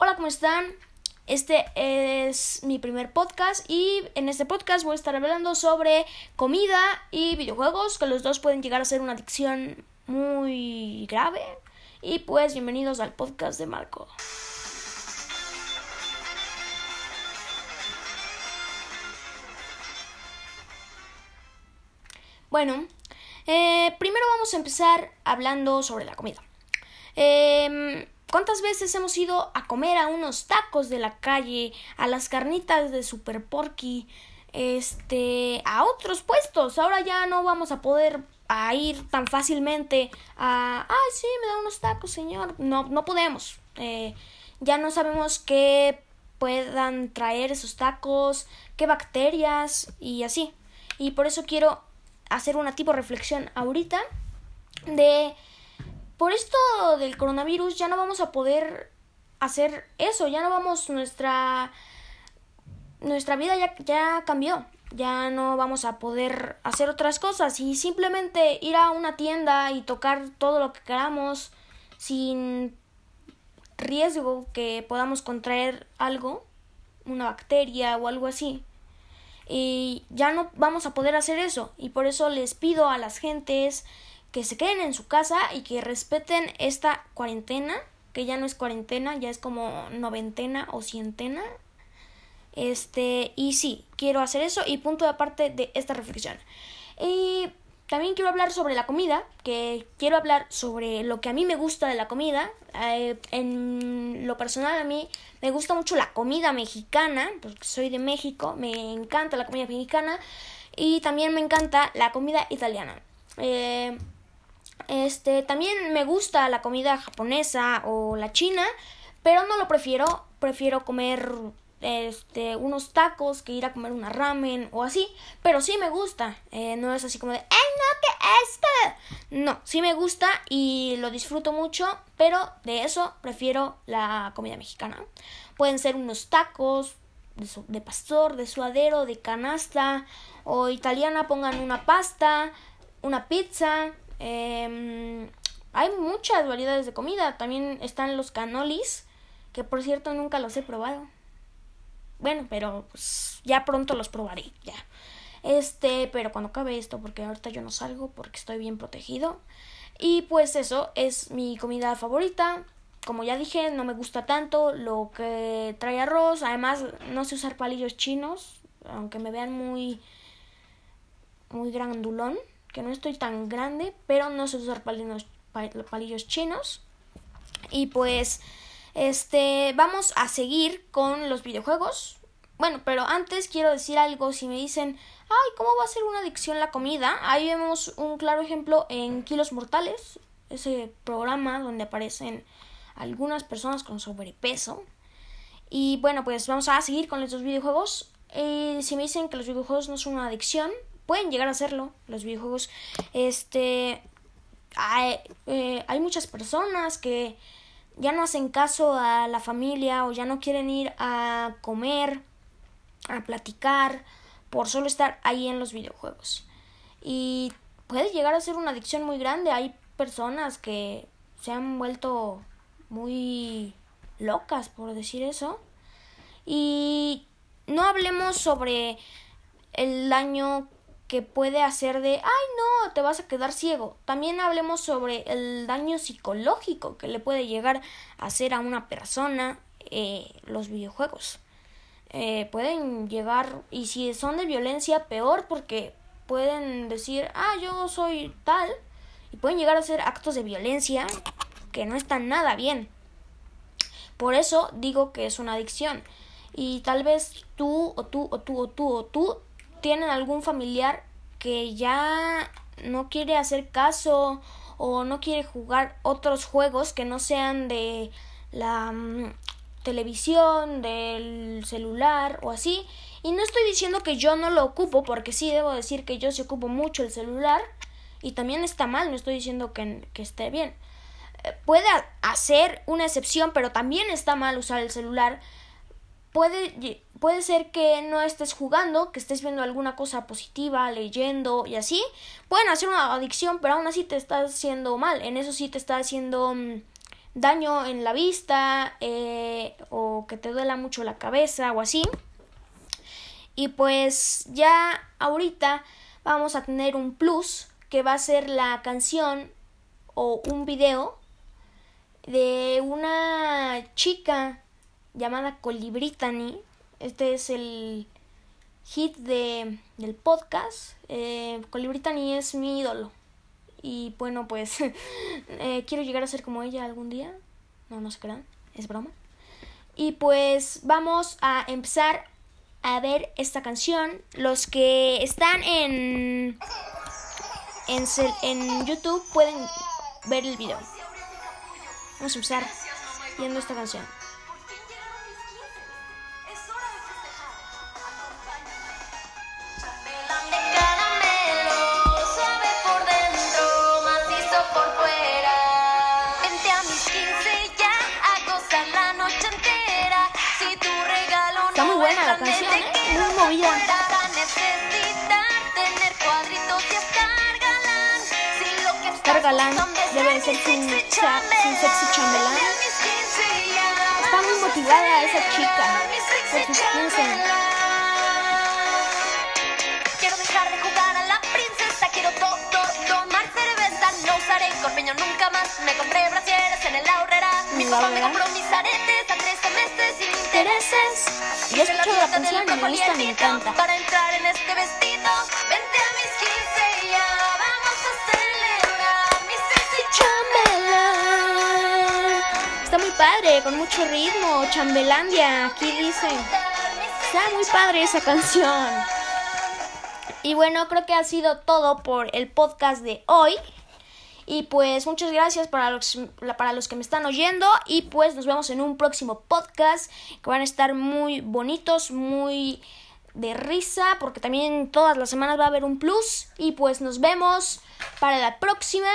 Hola, ¿cómo están? Este es mi primer podcast y en este podcast voy a estar hablando sobre comida y videojuegos, que los dos pueden llegar a ser una adicción muy grave. Y pues bienvenidos al podcast de Marco. Bueno, eh, primero vamos a empezar hablando sobre la comida. Eh, ¿Cuántas veces hemos ido a comer a unos tacos de la calle, a las carnitas de Super Porky, este, a otros puestos? Ahora ya no vamos a poder a ir tan fácilmente a, ay, sí, me da unos tacos, señor. No, no podemos. Eh, ya no sabemos qué puedan traer esos tacos, qué bacterias y así. Y por eso quiero hacer una tipo reflexión ahorita de por esto del coronavirus ya no vamos a poder hacer eso, ya no vamos, nuestra, nuestra vida ya, ya cambió, ya no vamos a poder hacer otras cosas y simplemente ir a una tienda y tocar todo lo que queramos sin riesgo que podamos contraer algo, una bacteria o algo así. Y ya no vamos a poder hacer eso y por eso les pido a las gentes que se queden en su casa y que respeten esta cuarentena, que ya no es cuarentena, ya es como noventena o cientena. Este, y sí, quiero hacer eso y punto de aparte de esta reflexión. Y también quiero hablar sobre la comida, que quiero hablar sobre lo que a mí me gusta de la comida. Eh, en lo personal a mí me gusta mucho la comida mexicana, porque soy de México, me encanta la comida mexicana y también me encanta la comida italiana. Eh, este, también me gusta la comida japonesa o la china, pero no lo prefiero. Prefiero comer este, unos tacos que ir a comer una ramen o así. Pero sí me gusta. Eh, no es así como de, ¡ay, no, que esto! No, sí me gusta y lo disfruto mucho, pero de eso prefiero la comida mexicana. Pueden ser unos tacos de pastor, de suadero, de canasta o italiana, pongan una pasta, una pizza eh, hay muchas variedades de comida. También están los canolis, que por cierto nunca los he probado. Bueno, pero pues ya pronto los probaré, ya. Este, pero cuando acabe esto, porque ahorita yo no salgo porque estoy bien protegido. Y pues eso es mi comida favorita. Como ya dije, no me gusta tanto lo que trae arroz. Además, no sé usar palillos chinos, aunque me vean muy muy grandulón que no estoy tan grande, pero no sé usar palillos, palillos chinos. Y pues, este, vamos a seguir con los videojuegos. Bueno, pero antes quiero decir algo. Si me dicen, ay, ¿cómo va a ser una adicción la comida? Ahí vemos un claro ejemplo en Kilos Mortales, ese programa donde aparecen algunas personas con sobrepeso. Y bueno, pues vamos a seguir con estos videojuegos. Y si me dicen que los videojuegos no son una adicción, pueden llegar a hacerlo los videojuegos. Este, hay, eh, hay muchas personas que ya no hacen caso a la familia o ya no quieren ir a comer, a platicar, por solo estar ahí en los videojuegos. Y puede llegar a ser una adicción muy grande. Hay personas que se han vuelto muy locas, por decir eso. Y no hablemos sobre el daño que puede hacer de, ay no, te vas a quedar ciego. También hablemos sobre el daño psicológico que le puede llegar a hacer a una persona eh, los videojuegos. Eh, pueden llegar, y si son de violencia, peor porque pueden decir, ah, yo soy tal, y pueden llegar a hacer actos de violencia que no están nada bien. Por eso digo que es una adicción. Y tal vez tú o tú o tú o tú o tú tienen algún familiar que ya no quiere hacer caso o no quiere jugar otros juegos que no sean de la mm, televisión, del celular o así. Y no estoy diciendo que yo no lo ocupo, porque sí debo decir que yo sí ocupo mucho el celular y también está mal, no estoy diciendo que, que esté bien. Eh, puede hacer una excepción, pero también está mal usar el celular puede, puede ser que no estés jugando, que estés viendo alguna cosa positiva, leyendo y así. Pueden hacer una adicción, pero aún así te está haciendo mal. En eso sí te está haciendo mm, daño en la vista eh, o que te duela mucho la cabeza o así. Y pues ya ahorita vamos a tener un plus que va a ser la canción o un video de una chica llamada Colibritani. Este es el hit de, del podcast. Eh, Colibritani es mi ídolo. Y bueno, pues eh, quiero llegar a ser como ella algún día. No, no se crean, es broma. Y pues vamos a empezar a ver esta canción. Los que están en, en, en YouTube pueden ver el video. Vamos a empezar viendo esta canción. La canción, ¿eh? muy movida. Galán debe de ser sin, sexy chambelán. Está muy motivada esa chica por sus 15. Quiero dejar de jugar a la princesa, quiero todo, tomar cerveza, no usaré corpiño nunca más, me compré brasieres en el ahorrera, mi papá me compró mis aretes a tres semestres sin intereses. Yo escucho la canción y me gusta, me encanta. Para entrar en este vestido, vente a mis 15 y ya, vamos a celebrar mi sexy chambelán. Está muy padre, con mucho ritmo, Chambelandia, aquí dice. Está muy padre esa canción. Y bueno, creo que ha sido todo por el podcast de hoy. Y pues muchas gracias para los, para los que me están oyendo. Y pues nos vemos en un próximo podcast que van a estar muy bonitos, muy de risa, porque también todas las semanas va a haber un plus. Y pues nos vemos para la próxima.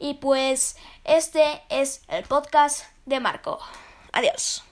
Y pues este es el podcast de Marco. Adiós.